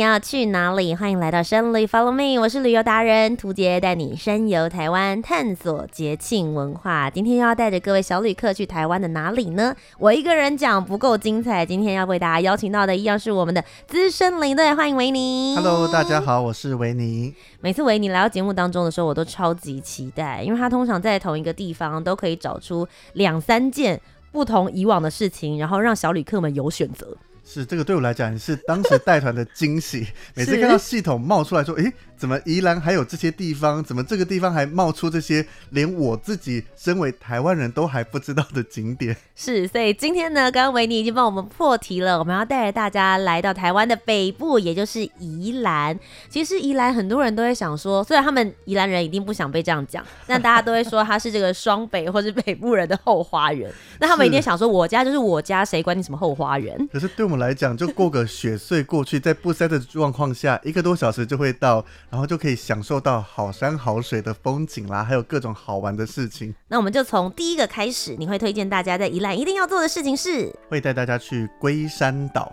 你要去哪里？欢迎来到深旅 Follow Me，我是旅游达人涂杰，带你深游台湾，探索节庆文化。今天又要带着各位小旅客去台湾的哪里呢？我一个人讲不够精彩，今天要为大家邀请到的一样是我们的资深领队，欢迎维尼。Hello，大家好，我是维尼。每次维尼来到节目当中的时候，我都超级期待，因为他通常在同一个地方都可以找出两三件不同以往的事情，然后让小旅客们有选择。是这个对我来讲是当时带团的惊喜，每次看到系统冒出来说，诶。怎么宜兰还有这些地方？怎么这个地方还冒出这些连我自己身为台湾人都还不知道的景点？是，所以今天呢，刚刚维尼已经帮我们破题了。我们要带着大家来到台湾的北部，也就是宜兰。其实宜兰很多人都会想说，虽然他们宜兰人一定不想被这样讲，但大家都会说他是这个双北或是北部人的后花园。那他们一定想说，我家就是我家，谁管你什么后花园？可是对我们来讲，就过个雪隧过去，在不塞的状况下，一个多小时就会到。然后就可以享受到好山好水的风景啦，还有各种好玩的事情。那我们就从第一个开始，你会推荐大家在宜兰一定要做的事情是？会带大家去龟山岛。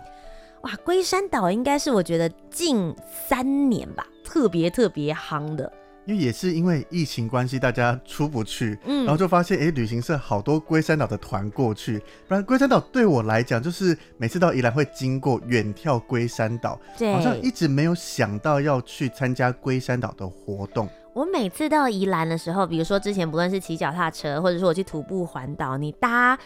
哇，龟山岛应该是我觉得近三年吧，特别特别夯的。因为也是因为疫情关系，大家出不去，嗯，然后就发现，哎、欸，旅行社好多龟山岛的团过去。不然龟山岛对我来讲，就是每次到宜兰会经过远眺龟山岛，对，好像一直没有想到要去参加龟山岛的活动。我每次到宜兰的时候，比如说之前不论是骑脚踏车，或者说我去徒步环岛，你搭。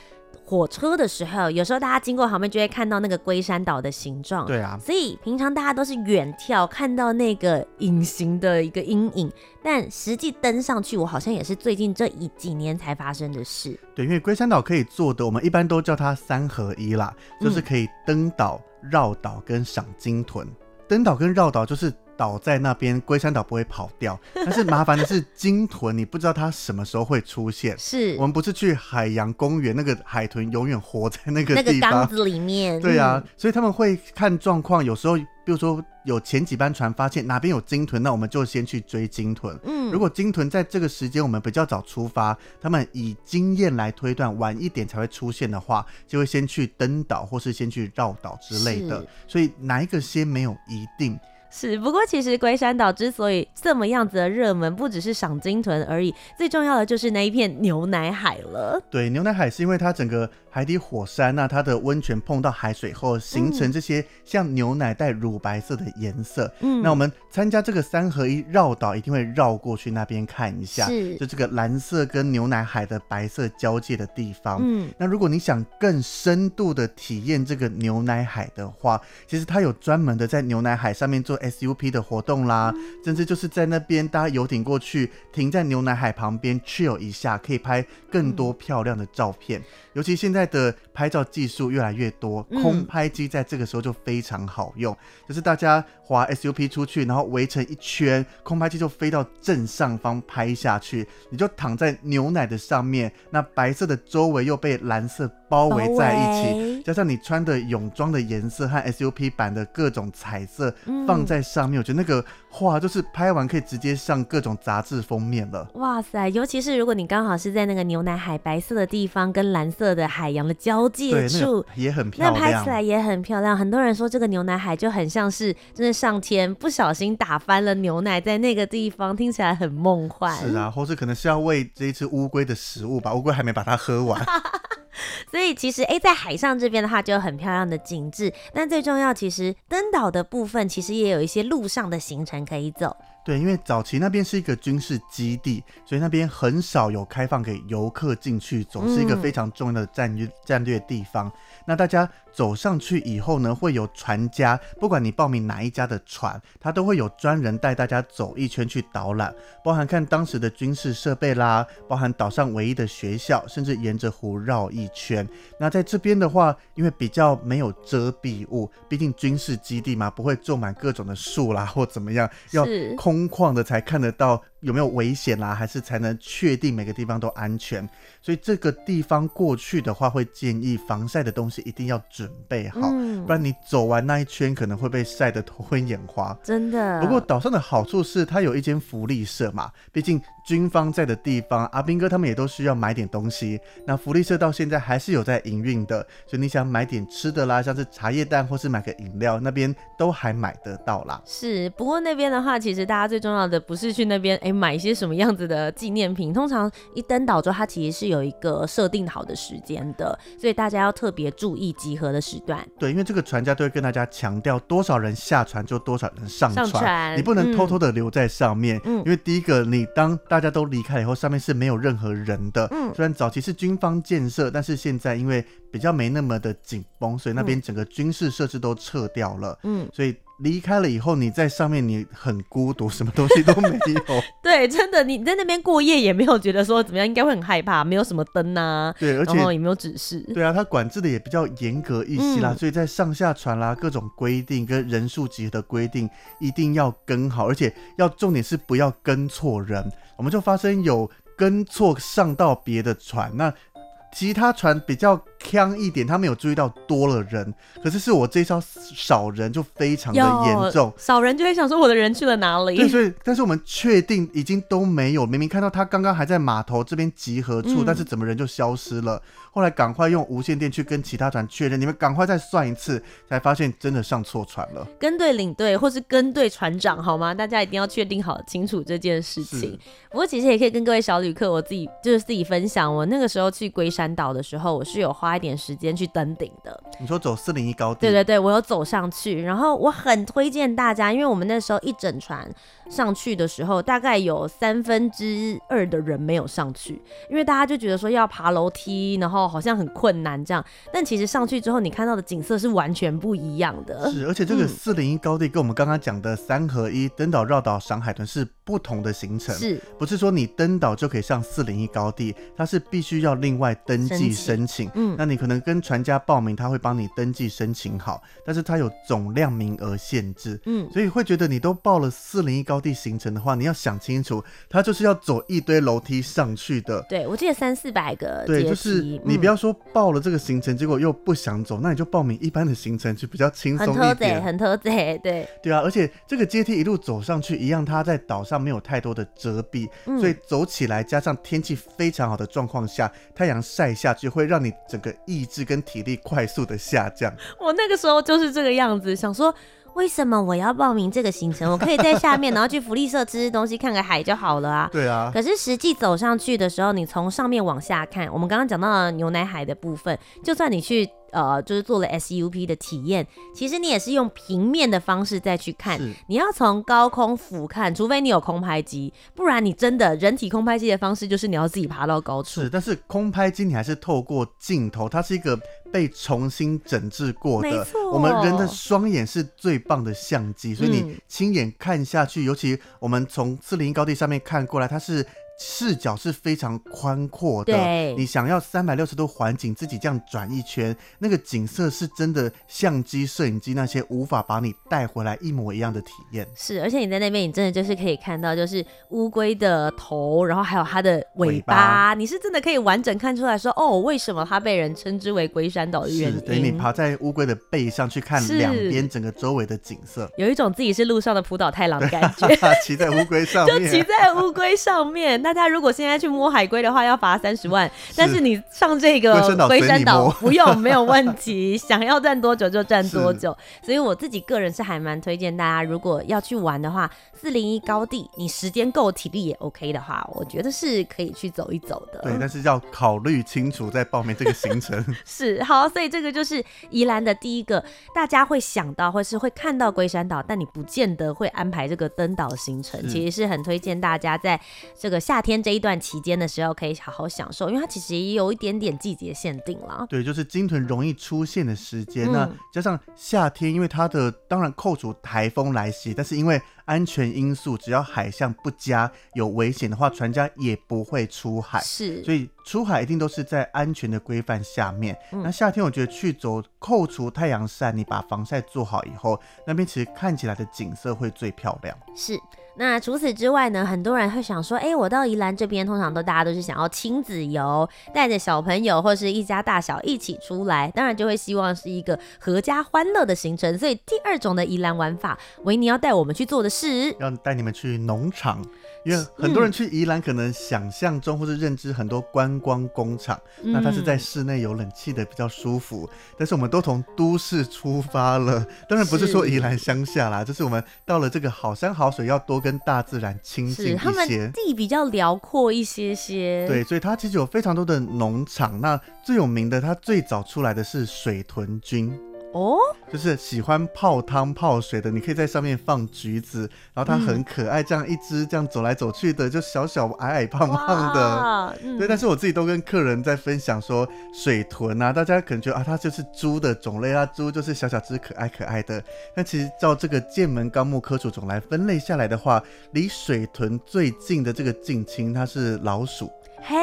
火车的时候，有时候大家经过旁边就会看到那个龟山岛的形状。对啊，所以平常大家都是远眺，看到那个隐形的一个阴影，但实际登上去，我好像也是最近这一几年才发生的事。对，因为龟山岛可以做的，我们一般都叫它三合一啦，就是可以登岛、绕岛跟赏鲸豚。登岛跟绕岛就是。岛在那边，龟山岛不会跑掉。但是麻烦的是鲸豚，你不知道它什么时候会出现。是我们不是去海洋公园，那个海豚永远活在那个地方，那个缸子里面。对啊，所以他们会看状况，有时候比如说有前几班船发现哪边有鲸豚，那我们就先去追鲸豚。嗯，如果鲸豚在这个时间我们比较早出发，他们以经验来推断晚一点才会出现的话，就会先去登岛或是先去绕岛之类的。所以哪一个先没有一定。是，不过其实龟山岛之所以这么样子的热门，不只是赏鲸豚而已，最重要的就是那一片牛奶海了。对，牛奶海是因为它整个海底火山，那它的温泉碰到海水后，形成这些像牛奶带乳白色的颜色。嗯，那我们参加这个三合一绕岛，一定会绕过去那边看一下，是，就这个蓝色跟牛奶海的白色交界的地方。嗯，那如果你想更深度的体验这个牛奶海的话，其实它有专门的在牛奶海上面做。SUP 的活动啦，甚至就是在那边搭游艇过去，停在牛奶海旁边 chill 一下，可以拍更多漂亮的照片。尤其现在的拍照技术越来越多，空拍机在这个时候就非常好用。就是大家滑 SUP 出去，然后围成一圈，空拍机就飞到正上方拍下去，你就躺在牛奶的上面，那白色的周围又被蓝色包围在一起，加上你穿的泳装的颜色和 SUP 版的各种彩色放在上面，我觉得那个画就是拍完可以直接上各种杂志封面了。哇塞！尤其是如果你刚好是在那个牛奶海白色的地方跟蓝色的海洋的交界处，那个、也很漂亮，那拍起来也很漂亮。很多人说这个牛奶海就很像是真的上天不小心打翻了牛奶在那个地方，听起来很梦幻。是啊，或是可能是要喂这一只乌龟的食物吧，乌龟还没把它喝完。所以其实哎、在海上这边的话就有很漂亮的景致，但最重要其实登岛的部分其实也有一些路上的行程可以走。对，因为早期那边是一个军事基地，所以那边很少有开放给游客进去，总是一个非常重要的战略战略地方。那大家走上去以后呢，会有船家，不管你报名哪一家的船，他都会有专人带大家走一圈去导览，包含看当时的军事设备啦，包含岛上唯一的学校，甚至沿着湖绕一圈。那在这边的话，因为比较没有遮蔽物，毕竟军事基地嘛，不会种满各种的树啦或怎么样，要空旷的才看得到。有没有危险啦？还是才能确定每个地方都安全？所以这个地方过去的话，会建议防晒的东西一定要准备好，嗯、不然你走完那一圈可能会被晒得头昏眼花。真的。不过岛上的好处是它有一间福利社嘛，毕竟军方在的地方，阿兵哥他们也都需要买点东西。那福利社到现在还是有在营运的，所以你想买点吃的啦，像是茶叶蛋或是买个饮料，那边都还买得到啦。是，不过那边的话，其实大家最重要的不是去那边，哎。买一些什么样子的纪念品？通常一登岛之后，它其实是有一个设定好的时间的，所以大家要特别注意集合的时段。对，因为这个船家都会跟大家强调，多少人下船就多少人上船，上船你不能偷偷的留在上面。嗯，因为第一个，你当大家都离开了以后，上面是没有任何人的。嗯，虽然早期是军方建设，但是现在因为比较没那么的紧绷，所以那边整个军事设施都撤掉了。嗯，所以。离开了以后，你在上面你很孤独，什么东西都没有。对，真的，你在那边过夜也没有觉得说怎么样，应该会很害怕，没有什么灯啊。对，而且也没有指示。对啊，它管制的也比较严格一些啦，嗯、所以在上下船啦，各种规定跟人数集合的规定一定要跟好，而且要重点是不要跟错人。我们就发生有跟错上到别的船，那其他船比较。呛一点，他没有注意到多了人，可是是我这艘少人就非常的严重，少人就会想说我的人去了哪里？对，所以但是我们确定已经都没有，明明看到他刚刚还在码头这边集合处，嗯、但是怎么人就消失了？后来赶快用无线电去跟其他船确认，你们赶快再算一次，才发现真的上错船了。跟对领队或是跟对船长好吗？大家一定要确定好清楚这件事情。是不过其实也可以跟各位小旅客，我自己就是自己分享，我那个时候去龟山岛的时候，我是有花。花一点时间去登顶的。你说走四零一高地？对对对，我有走上去，然后我很推荐大家，因为我们那时候一整船上去的时候，大概有三分之二的人没有上去，因为大家就觉得说要爬楼梯，然后好像很困难这样。但其实上去之后，你看到的景色是完全不一样的。是，而且这个四零一高地跟我们刚刚讲的三合一登岛绕岛赏海豚是不同的行程，是不是说你登岛就可以上四零一高地？它是必须要另外登记申请。嗯。那你可能跟船家报名，他会帮你登记申请好，但是他有总量名额限制，嗯，所以会觉得你都报了四零一高地行程的话，你要想清楚，它就是要走一堆楼梯上去的。对，我记得三四百个。对，就是你不要说报了这个行程，嗯、结果又不想走，那你就报名一般的行程，就比较轻松一点。很特贼，对。对啊，而且这个阶梯一路走上去，一样，它在岛上没有太多的遮蔽，嗯、所以走起来加上天气非常好的状况下，太阳晒下去会让你整个。意志跟体力快速的下降。我那个时候就是这个样子，想说为什么我要报名这个行程？我可以在下面，然后去福利社吃吃东西，看个海就好了啊。对啊。可是实际走上去的时候，你从上面往下看，我们刚刚讲到了牛奶海的部分，就算你去。呃，就是做了 SUP 的体验，其实你也是用平面的方式再去看，你要从高空俯瞰，除非你有空拍机，不然你真的人体空拍机的方式就是你要自己爬到高处。是，但是空拍机你还是透过镜头，它是一个被重新整治过的。没错，我们人的双眼是最棒的相机，所以你亲眼看下去，嗯、尤其我们从四零一高地上面看过来，它是。视角是非常宽阔的，对你想要三百六十度环景，自己这样转一圈，那个景色是真的，相机、摄影机那些无法把你带回来一模一样的体验。是，而且你在那边，你真的就是可以看到，就是乌龟的头，然后还有它的尾巴，尾巴你是真的可以完整看出来说，哦，为什么它被人称之为龟山岛的原因。等于你爬在乌龟的背上去看两边整个周围的景色，有一种自己是路上的浦岛太郎的感觉，骑在乌龟上面，就骑在乌龟上面。那大家如果现在去摸海龟的话，要罚三十万。但是你上这个龟山岛 不用，没有问题，想要站多久就站多久。所以我自己个人是还蛮推荐大家，如果要去玩的话，四零一高地，你时间够，体力也 OK 的话，我觉得是可以去走一走的。对，但是要考虑清楚再报名这个行程。是，好，所以这个就是宜兰的第一个，大家会想到或是会看到龟山岛，但你不见得会安排这个登岛行程。其实是很推荐大家在这个夏天这一段期间的时候，可以好好享受，因为它其实也有一点点季节限定了。对，就是鲸豚容易出现的时间，那加上夏天，因为它的当然扣除台风来袭，但是因为安全因素，只要海象不佳有危险的话，船家也不会出海。是，所以出海一定都是在安全的规范下面。嗯、那夏天我觉得去走，扣除太阳晒，你把防晒做好以后，那边其实看起来的景色会最漂亮。是。那除此之外呢，很多人会想说，哎、欸，我到宜兰这边，通常都大家都是想要亲子游，带着小朋友或是一家大小一起出来，当然就会希望是一个合家欢乐的行程。所以第二种的宜兰玩法，维尼要带我们去做的是，要带你们去农场。因为很多人去宜兰，可能想象中或是认知很多观光工厂，嗯、那它是在室内有冷气的比较舒服。但是我们都从都市出发了，当然不是说宜兰乡下啦，是就是我们到了这个好山好水，要多跟大自然亲近一些。他们地比较辽阔一些些，对，所以它其实有非常多的农场。那最有名的，它最早出来的是水豚君。哦，就是喜欢泡汤泡水的，你可以在上面放橘子，然后它很可爱，这样一只这样走来走去的，就小小矮矮胖胖的，嗯、对。但是我自己都跟客人在分享说，水豚啊，大家可能觉得啊，它就是猪的种类啊，猪就是小小只可爱可爱的。但其实照这个剑门纲目科属种来分类下来的话，离水豚最近的这个近亲，它是老鼠，嘿，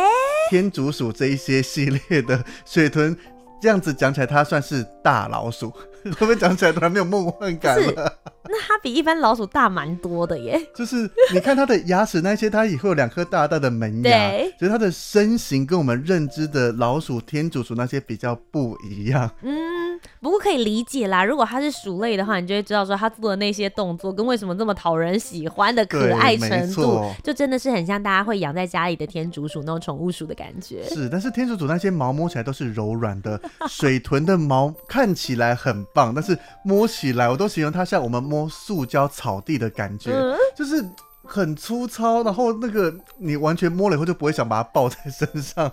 天竺鼠这一些系列的水豚。这样子讲起来，他算是大老鼠，会不会讲起来突然没有梦幻感了？那它比一般老鼠大蛮多的耶。就是你看它的牙齿那些，它也会有两颗大大的门牙，对所以它的身形跟我们认知的老鼠、天竺鼠那些比较不一样。嗯。不过可以理解啦，如果它是鼠类的话，你就会知道说它做的那些动作跟为什么这么讨人喜欢的可爱程度，就真的是很像大家会养在家里的天竺鼠那种宠物鼠的感觉。是，但是天竺鼠那些毛摸起来都是柔软的，水豚的毛看起来很棒，但是摸起来我都形容它像我们摸塑胶草地的感觉，嗯、就是很粗糙，然后那个你完全摸了以后就不会想把它抱在身上。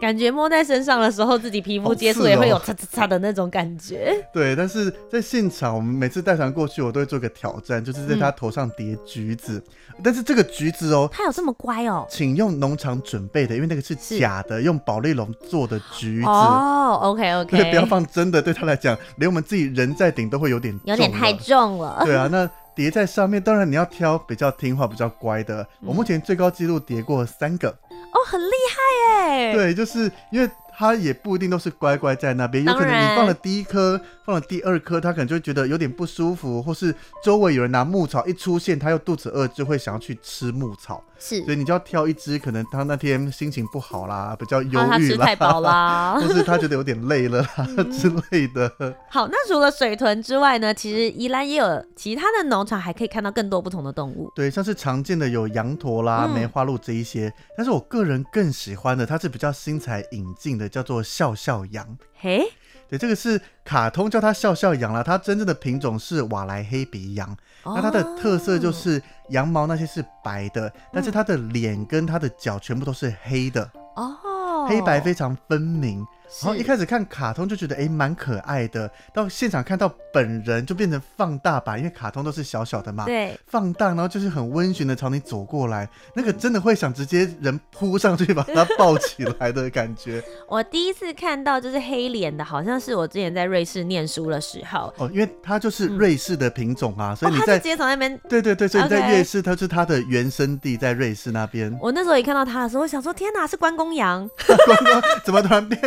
感觉摸在身上的时候，自己皮肤接触也会有擦擦擦的那种感觉。对，但是在现场，我们每次带团过去，我都会做个挑战，就是在他头上叠橘子。嗯、但是这个橘子哦，它有这么乖哦？请用农场准备的，因为那个是假的，用保丽龙做的橘子。哦，OK OK，不要放真的，对他来讲，连我们自己人在顶都会有点有点太重了。对啊，那叠在上面，当然你要挑比较听话、比较乖的。嗯、我目前最高纪录叠过三个。哦，很厉害哎！对，就是因为。他也不一定都是乖乖在那边，有可能你放了第一颗，放了第二颗，他可能就会觉得有点不舒服，或是周围有人拿牧草一出现，他又肚子饿，就会想要去吃牧草。是，所以你就要挑一只，可能他那天心情不好啦，比较忧郁啦，太饱啦，或是他觉得有点累了啦、嗯、之类的。好，那除了水豚之外呢？其实宜兰也有其他的农场，还可以看到更多不同的动物。对，像是常见的有羊驼啦、梅花鹿这一些，嗯、但是我个人更喜欢的，它是比较新材引进的，叫做笑笑羊。嘿。对，这个是卡通叫它笑笑羊啦，它真正的品种是瓦莱黑鼻羊。哦、那它的特色就是羊毛那些是白的，嗯、但是它的脸跟它的脚全部都是黑的。哦，黑白非常分明。然后一开始看卡通就觉得哎蛮可爱的，到现场看到本人就变成放大版，因为卡通都是小小的嘛，对，放大，然后就是很温驯的朝你走过来，那个真的会想直接人扑上去把它抱起来的感觉。我第一次看到就是黑脸的，好像是我之前在瑞士念书的时候哦，因为它就是瑞士的品种啊，嗯、所以你在、哦、直接从那边，对对对，所以你在瑞士，它是它的原生地在瑞士那边。我那时候一看到它的时候，我想说天哪，是关公羊，关公怎么突然变？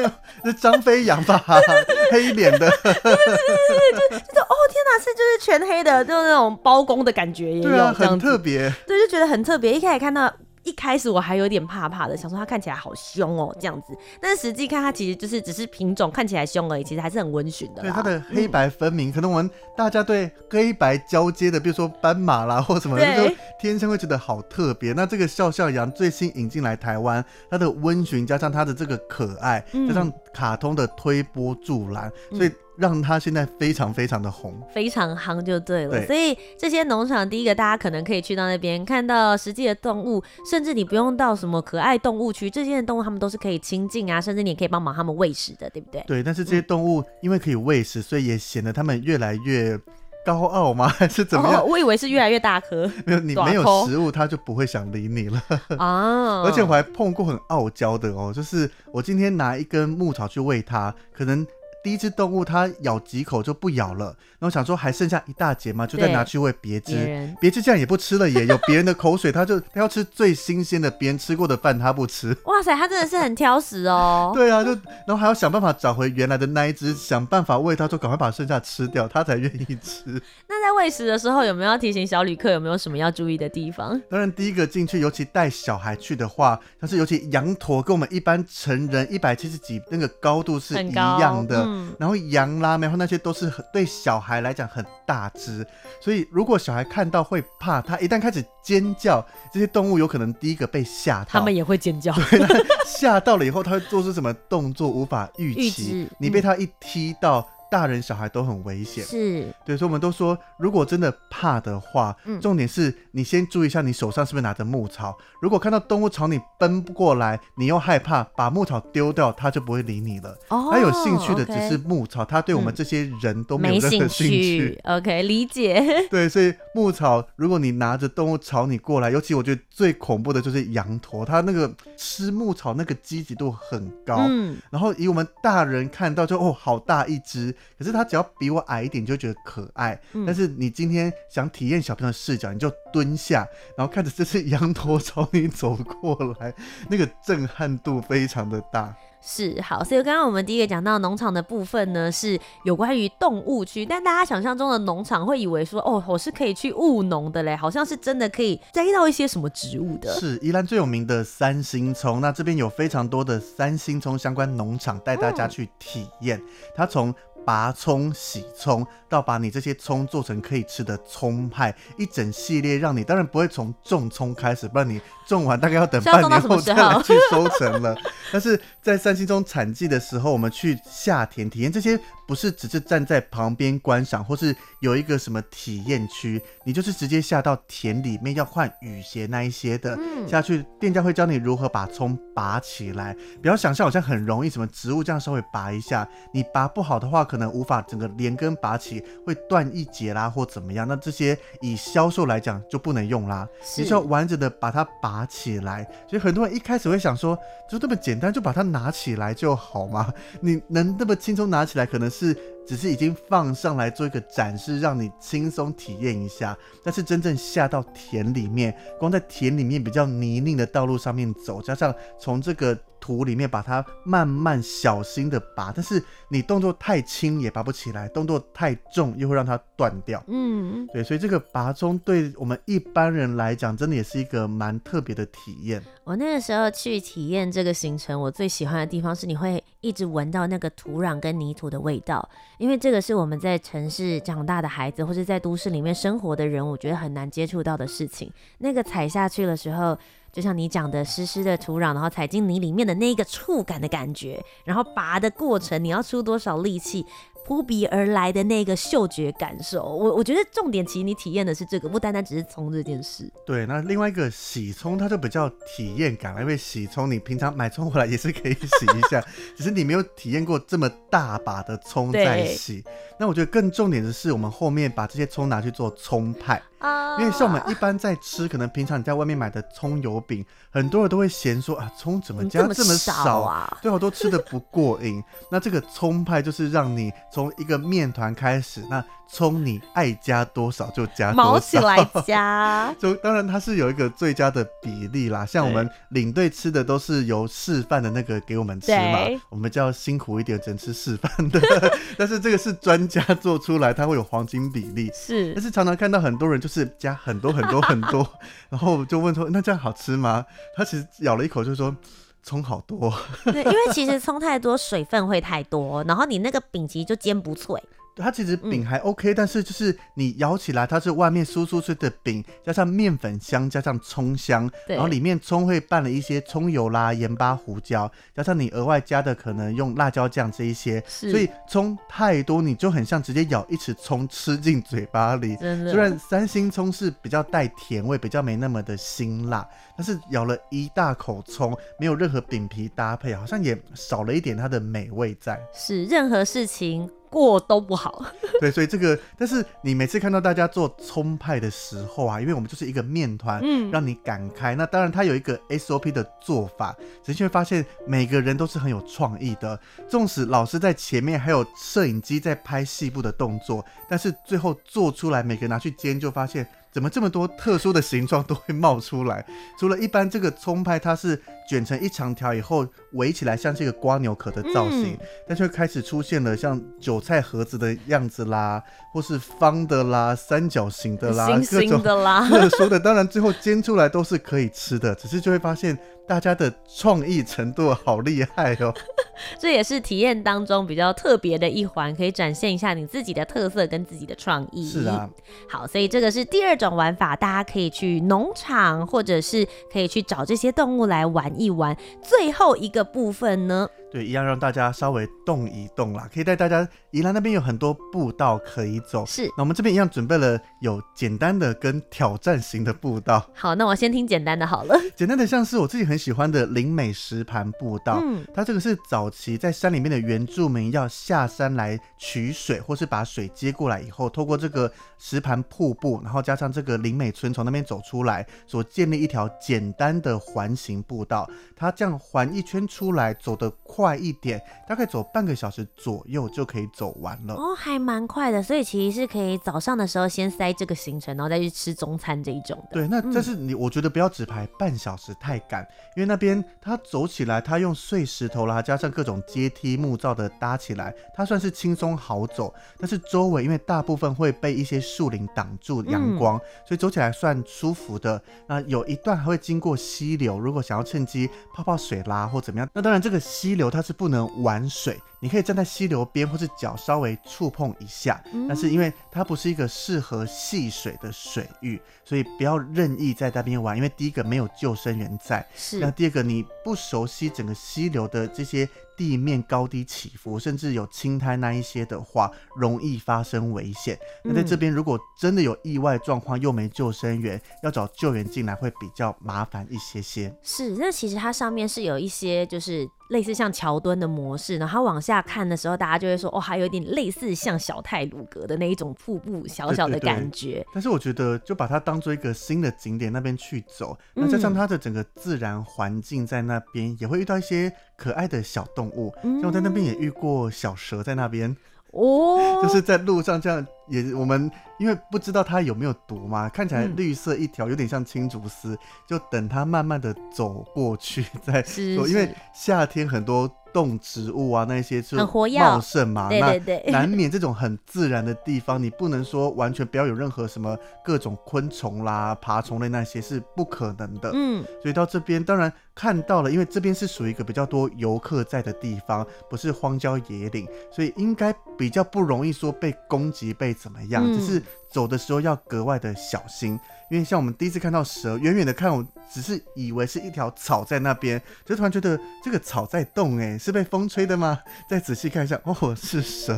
是张飞羊吧，黑脸的，就是哦天哪，是就是全黑的，就是那种包公的感觉也有，对啊，很特别，对，就觉得很特别。一开始看到。一开始我还有点怕怕的，想说它看起来好凶哦，这样子。但是实际看它其实就是只是品种看起来凶而已，其实还是很温驯的。对，它的黑白分明，嗯、可能我们大家对黑白交接的，比如说斑马啦或什么，就天生会觉得好特别。那这个笑笑羊最新引进来台湾，它的温驯加上它的这个可爱，嗯、加上卡通的推波助澜，嗯、所以让它现在非常非常的红，非常夯就对了。对，所以这些农场，第一个大家可能可以去到那边看到实际的动物，甚至你不用到什么可爱动物区，这些动物它们都是可以亲近啊，甚至你也可以帮忙它们喂食的，对不对？对，但是这些动物因为可以喂食，所以也显得它们越来越。高傲吗？还是怎么样？哦，我以为是越来越大颗。没有，你 没有食物，它就不会想理你了。啊！而且我还碰过很傲娇的哦，就是我今天拿一根牧草去喂它，可能。第一只动物它咬几口就不咬了，然后想说还剩下一大截嘛，就再拿去喂别只，别只这样也不吃了也，也有别人的口水，它就 它要吃最新鲜的别人吃过的饭，它不吃。哇塞，它真的是很挑食哦。对啊，就然后还要想办法找回原来的那一只，想办法喂它，就赶快把剩下吃掉，它才愿意吃。那在喂食的时候有没有要提醒小旅客有没有什么要注意的地方？当然，第一个进去，尤其带小孩去的话，但是尤其羊驼跟我们一般成人一百七十几那个高度是一样的，嗯、然后羊。啦然后那些都是很对小孩来讲很大只，所以如果小孩看到会怕，他一旦开始尖叫，这些动物有可能第一个被吓到，他们也会尖叫。对，吓到了以后，他会做出什么动作无法预期，你被他一踢到。大人小孩都很危险，是对，所以我们都说，如果真的怕的话，嗯、重点是你先注意一下你手上是不是拿着牧草。如果看到动物朝你奔不过来，你又害怕，把牧草丢掉，它就不会理你了。哦，它有兴趣的只是牧草，它 okay 对我们这些人都没有任何兴趣。兴趣 OK，理解。对，所以牧草，如果你拿着动物朝你过来，尤其我觉得最恐怖的就是羊驼，它那个吃牧草那个积极度很高。嗯，然后以我们大人看到就哦，好大一只。可是它只要比我矮一点，就觉得可爱。嗯、但是你今天想体验小朋友的视角，你就蹲下，然后看着这只羊驼朝你走过来，那个震撼度非常的大。是好，所以刚刚我们第一个讲到农场的部分呢，是有关于动物区。但大家想象中的农场会以为说，哦，我是可以去务农的嘞，好像是真的可以摘到一些什么植物的。是宜兰最有名的三星葱，那这边有非常多的三星葱相关农场带大家去体验。嗯、它从拔葱、洗葱，到把你这些葱做成可以吃的葱派，一整系列让你当然不会从种葱开始，不然你种完大概要等半年后再来去收成了。但是在三星中产季的时候，我们去下田体验这些。不是只是站在旁边观赏，或是有一个什么体验区，你就是直接下到田里面要换雨鞋那一些的，嗯、下去店家会教你如何把葱拔起来。不要想象好像很容易，什么植物这样稍微拔一下，你拔不好的话，可能无法整个连根拔起，会断一节啦或怎么样。那这些以销售来讲就不能用啦，你需要完整的把它拔起来。所以很多人一开始会想说，就这么简单，就把它拿起来就好吗？你能那么轻松拿起来，可能是。是，只是已经放上来做一个展示，让你轻松体验一下。但是真正下到田里面，光在田里面比较泥泞的道路上面走，加上从这个。土里面把它慢慢小心的拔，但是你动作太轻也拔不起来，动作太重又会让它断掉。嗯，对，所以这个拔葱对我们一般人来讲，真的也是一个蛮特别的体验。我那个时候去体验这个行程，我最喜欢的地方是你会一直闻到那个土壤跟泥土的味道，因为这个是我们在城市长大的孩子或者在都市里面生活的人，我觉得很难接触到的事情。那个踩下去的时候。就像你讲的，湿湿的土壤，然后踩进泥里面的那个触感的感觉，然后拔的过程，你要出多少力气？扑鼻而来的那个嗅觉感受，我我觉得重点其实你体验的是这个，不单单只是葱这件事。对，那另外一个洗葱，它就比较体验感了，因为洗葱你平常买葱回来也是可以洗一下，只是你没有体验过这么大把的葱在洗。那我觉得更重点的是，我们后面把这些葱拿去做葱派啊，因为像我们一般在吃，可能平常你在外面买的葱油饼，很多人都会嫌说啊，葱怎么加这么少啊？对，我都吃的不过瘾。那这个葱派就是让你。从一个面团开始，那葱你爱加多少就加多少，毛起来加。就当然它是有一个最佳的比例啦。像我们领队吃的都是由示范的那个给我们吃嘛，我们就要辛苦一点，只能吃示范的。但是这个是专家做出来，它会有黄金比例。是，但是常常看到很多人就是加很多很多很多，然后就问说：“那这样好吃吗？”他其实咬了一口就说。葱好多，对，因为其实葱太多，水分会太多，然后你那个饼其实就煎不脆。它其实饼还 OK，、嗯、但是就是你咬起来，它是外面酥酥脆的饼，加上面粉香，加上葱香，然后里面葱会拌了一些葱油啦、盐巴、胡椒，加上你额外加的可能用辣椒酱这一些，所以葱太多，你就很像直接咬一匙葱吃进嘴巴里。虽然三星葱是比较带甜味，比较没那么的辛辣，但是咬了一大口葱，没有任何饼皮搭配，好像也少了一点它的美味在。是任何事情。过都不好，对，所以这个，但是你每次看到大家做葱派的时候啊，因为我们就是一个面团，嗯，让你擀开。那当然，它有一个 SOP 的做法，只是会发现每个人都是很有创意的。纵使老师在前面，还有摄影机在拍细部的动作，但是最后做出来，每个人拿去煎，就发现。怎么这么多特殊的形状都会冒出来？除了一般这个葱派，它是卷成一长条以后围起来，像是一个瓜牛壳的造型，嗯、但却开始出现了像韭菜盒子的样子啦，或是方的啦、三角形的啦、星星的啦各种 特殊的。当然最后煎出来都是可以吃的，只是就会发现。大家的创意程度好厉害哦！这也是体验当中比较特别的一环，可以展现一下你自己的特色跟自己的创意。是啊，好，所以这个是第二种玩法，大家可以去农场，或者是可以去找这些动物来玩一玩。最后一个部分呢？对，一样让大家稍微动一动啦，可以带大家。宜兰那边有很多步道可以走，是。那我们这边一样准备了有简单的跟挑战型的步道。好，那我先听简单的好了。简单的像是我自己很喜欢的灵美石盘步道，嗯，它这个是早期在山里面的原住民要下山来取水，或是把水接过来以后，透过这个石盘瀑布，然后加上这个灵美村从那边走出来，所建立一条简单的环形步道。它这样环一圈出来，走的快一点，大概走半个小时左右就可以走完了。哦，还蛮快的，所以其实是可以早上的时候先塞这个行程，然后再去吃中餐这一种的。对，那但是你，我觉得不要只排半小时太赶，因为那边它走起来，它用碎石头啦，加上各种阶梯木造的搭起来，它算是轻松好走。但是周围因为大部分会被一些树林挡住阳光，嗯，所以走起来算舒服的。那有一段还会经过溪流，如果想要趁机。泡泡水啦，或怎么样？那当然，这个溪流它是不能玩水，你可以站在溪流边，或是脚稍微触碰一下。但是因为它不是一个适合戏水的水域，所以不要任意在那边玩。因为第一个没有救生员在，是。那第二个你不熟悉整个溪流的这些。地面高低起伏，甚至有青苔那一些的话，容易发生危险。那在这边，如果真的有意外状况，又没救生员，要找救援进来会比较麻烦一些些。是，那其实它上面是有一些就是。类似像桥墩的模式，然后往下看的时候，大家就会说，哦，还有点类似像小泰鲁格的那一种瀑布，小小的感觉。但是我觉得，就把它当做一个新的景点那边去走，那加上它的整个自然环境在那边，也会遇到一些可爱的小动物。像我在那边也遇过小蛇在那边。哦，就是在路上这样，也我们因为不知道它有没有毒嘛，看起来绿色一条，有点像青竹丝，就等它慢慢的走过去 再说，因为夏天很多。动植物啊，那些是茂盛嘛，对对对，那 难免这种很自然的地方，你不能说完全不要有任何什么各种昆虫啦、爬虫类那些是不可能的。嗯，所以到这边当然看到了，因为这边是属于一个比较多游客在的地方，不是荒郊野岭，所以应该比较不容易说被攻击、被怎么样，只是走的时候要格外的小心。因为像我们第一次看到蛇，远远的看，我只是以为是一条草在那边，就突然觉得这个草在动，哎，是被风吹的吗？再仔细看一下，哦，是蛇。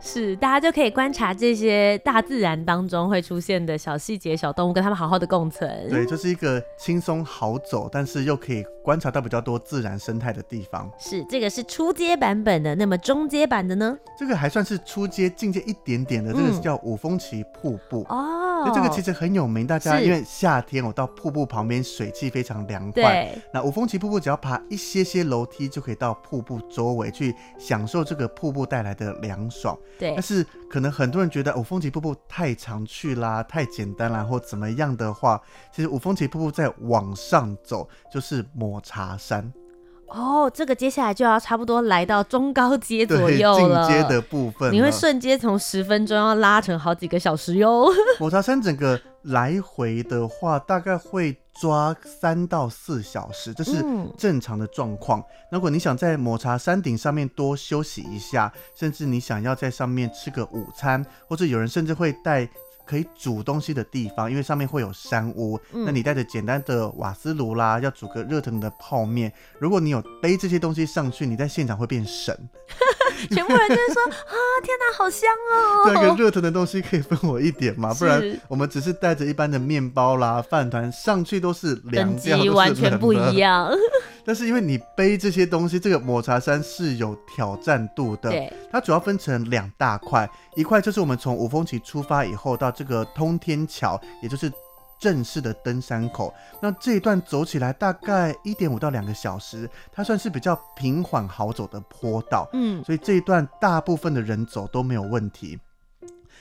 是，大家就可以观察这些大自然当中会出现的小细节、小动物，跟他们好好的共存。对，就是一个轻松好走，但是又可以观察到比较多自然生态的地方。是，这个是初阶版本的，那么中阶版的呢？这个还算是初阶，进阶一点点的，这个是叫五峰旗瀑布。哦、嗯，这个其实很有名，大家因为夏天我到瀑布旁边，水汽非常凉快。对，那五峰旗瀑布只要爬一些些楼梯，就可以到瀑布周围去享受这个瀑布带来的凉爽。对，但是可能很多人觉得五峰旗瀑布太常去啦，太简单啦，或怎么样的话，其实五峰旗瀑布再往上走就是抹茶山。哦，这个接下来就要差不多来到中高阶左右了，进阶的部分，你会瞬间从十分钟要拉成好几个小时哟。抹茶山整个来回的话，大概会抓三到四小时，这是正常的状况。嗯、如果你想在抹茶山顶上面多休息一下，甚至你想要在上面吃个午餐，或者有人甚至会带可以煮东西的地方，因为上面会有山屋。嗯、那你带着简单的瓦斯炉啦，要煮个热腾腾的泡面。如果你有背这些东西上去，你在现场会变神。全部人就会说啊，天哪，好香哦！对，一个热腾的东西可以分我一点吗？不然我们只是带着一般的面包啦、饭团上去都是凉掉，都是 完全不一样。但是因为你背这些东西，这个抹茶山是有挑战度的。对，它主要分成两大块，一块就是我们从五峰旗出发以后到这个通天桥，也就是。正式的登山口，那这一段走起来大概一点五到两个小时，它算是比较平缓好走的坡道，嗯，所以这一段大部分的人走都没有问题。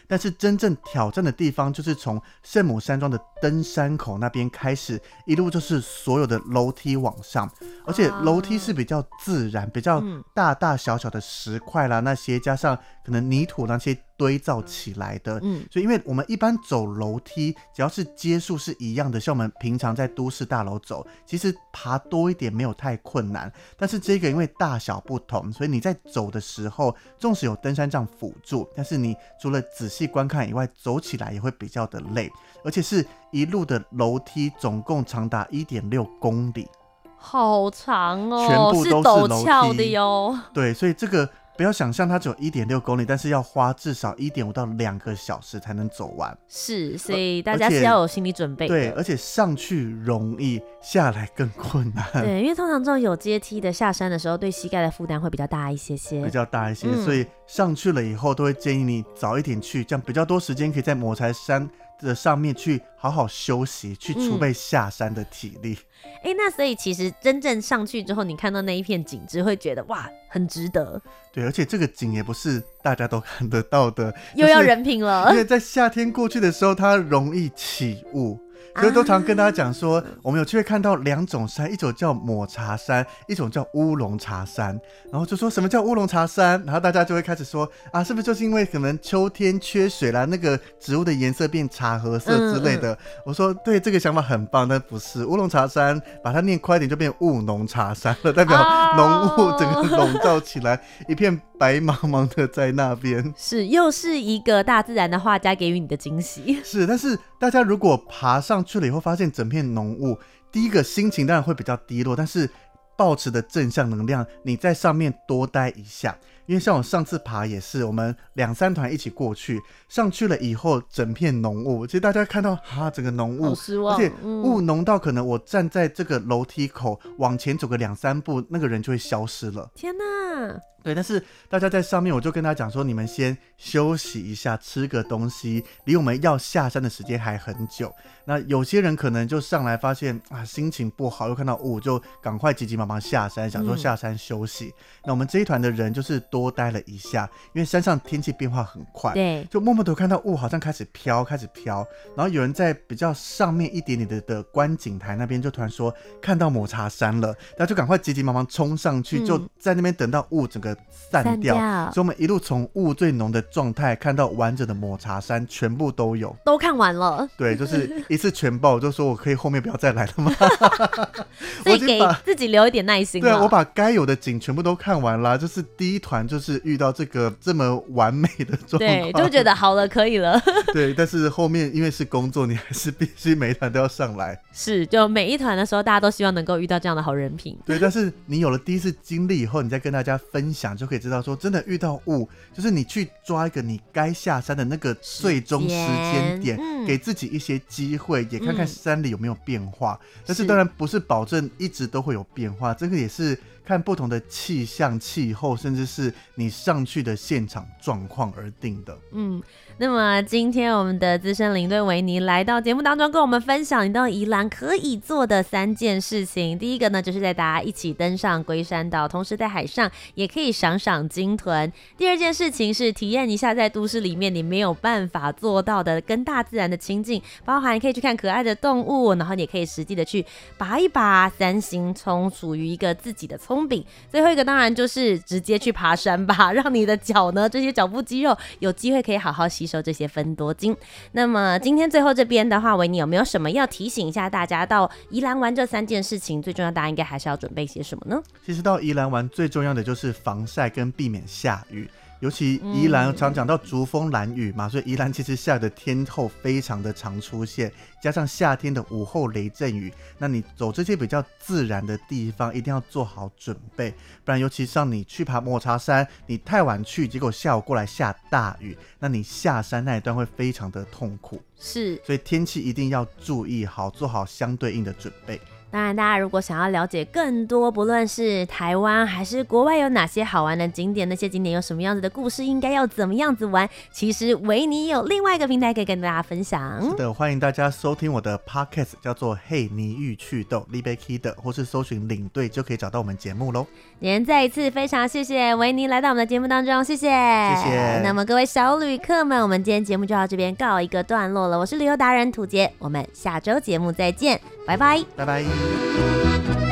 但是真正挑战的地方，就是从圣母山庄的登山口那边开始，一路就是所有的楼梯往上，而且楼梯是比较自然，比较大大小小的石块啦，那些加上可能泥土那些。堆造起来的，嗯，所以因为我们一般走楼梯，只要是阶数是一样的，像我们平常在都市大楼走，其实爬多一点没有太困难。但是这个因为大小不同，所以你在走的时候，纵使有登山杖辅助，但是你除了仔细观看以外，走起来也会比较的累，而且是一路的楼梯，总共长达一点六公里，好长哦，全部都是陡峭的哟。对，所以这个。不要想象它只有一点六公里，但是要花至少一点五到两个小时才能走完。是，所以大家是要有心理准备。对，而且上去容易，下来更困难。对，因为通常这种有阶梯的下山的时候，对膝盖的负担会比较大一些些。比较大一些，嗯、所以上去了以后，都会建议你早一点去，这样比较多时间可以在抹柴山的上面去好好休息，去储备下山的体力。哎、嗯欸，那所以其实真正上去之后，你看到那一片景，只会觉得哇，很值得。对，而且这个景也不是大家都看得到的，又要人品了。因为在夏天过去的时候，它容易起雾。所以都常跟大家讲说，我们有机会看到两种山，一种叫抹茶山，一种叫乌龙茶山。然后就说什么叫乌龙茶山，然后大家就会开始说啊，是不是就是因为可能秋天缺水啦，那个植物的颜色变茶褐色之类的？我说对，这个想法很棒，但不是乌龙茶山，把它念快一点就变雾浓茶山了，代表浓雾整个笼罩起来，一片白茫茫的在那边。是，又是一个大自然的画家给予你的惊喜。是，但是大家如果爬上。去了以后发现整片浓雾，第一个心情当然会比较低落，但是抱持的正向能量，你在上面多待一下。因为像我上次爬也是，我们两三团一起过去，上去了以后整片浓雾，其实大家看到哈，整个浓雾，而且雾浓到可能我站在这个楼梯口往前走个两三步，那个人就会消失了。天哪！对，但是大家在上面，我就跟他讲说，你们先休息一下，吃个东西，离我们要下山的时间还很久。那有些人可能就上来发现啊，心情不好，又看到雾，就赶快急急忙忙下山，想说下山休息。嗯、那我们这一团的人就是多待了一下，因为山上天气变化很快，对，就默默的看到雾好像开始飘，开始飘。然后有人在比较上面一点点的的观景台那边，就突然说看到抹茶山了，然后就赶快急急忙忙冲上去，就在那边等到雾整个。散掉，所以我们一路从雾最浓的状态看到完整的抹茶山，全部都有，都看完了。对，就是一次全报，就说我可以后面不要再来了吗？所以给自己留一点耐心。对，我把该有的景全部都看完了，就是第一团就是遇到这个这么完美的状况，对，就觉得好了，可以了。对，但是后面因为是工作，你还是必须每一团都要上来。是，就每一团的时候，大家都希望能够遇到这样的好人品。对，但是你有了第一次经历以后，你再跟大家分享，就可以。知道说真的遇到雾，就是你去抓一个你该下山的那个最终时间点，嗯、给自己一些机会，也看看山里有没有变化。嗯、但是当然不是保证一直都会有变化，这个也是。看不同的气象、气候，甚至是你上去的现场状况而定的。嗯，那么今天我们的资深领队维尼来到节目当中，跟我们分享你到宜兰可以做的三件事情。第一个呢，就是带大家一起登上龟山岛，同时在海上也可以赏赏鲸豚。第二件事情是体验一下在都市里面你没有办法做到的跟大自然的亲近，包含可以去看可爱的动物，然后你也可以实际的去拔一拔三星葱，属于一个自己的葱饼。最后一个当然就是直接去爬山吧，让你的脚呢，这些脚部肌肉有机会可以好好吸收这些分多金。那么今天最后这边的话，维尼有没有什么要提醒一下大家？到宜兰玩这三件事情，最重要，大家应该还是要准备些什么呢？其实到宜兰玩最重要的就是防晒跟避免下雨。尤其宜兰常讲到竹风蓝雨嘛，所以宜兰其实下雨的天候非常的常出现，加上夏天的午后雷阵雨，那你走这些比较自然的地方，一定要做好准备，不然尤其像你去爬抹茶山，你太晚去，结果下午过来下大雨，那你下山那一段会非常的痛苦。是，所以天气一定要注意好，做好相对应的准备。当然，大家如果想要了解更多，不论是台湾还是国外有哪些好玩的景点，那些景点有什么样子的故事，应该要怎么样子玩，其实维尼有另外一个平台可以跟大家分享。是的，欢迎大家收听我的 podcast，叫做《嘿尼欲祛痘》，Libe Kid，或是搜寻领队就可以找到我们节目喽。今天再一次非常谢谢维尼来到我们的节目当中，谢谢，谢谢。那么各位小旅客们，我们今天节目就到这边告一个段落了。我是旅游达人土杰，我们下周节目再见。拜拜，拜拜。Música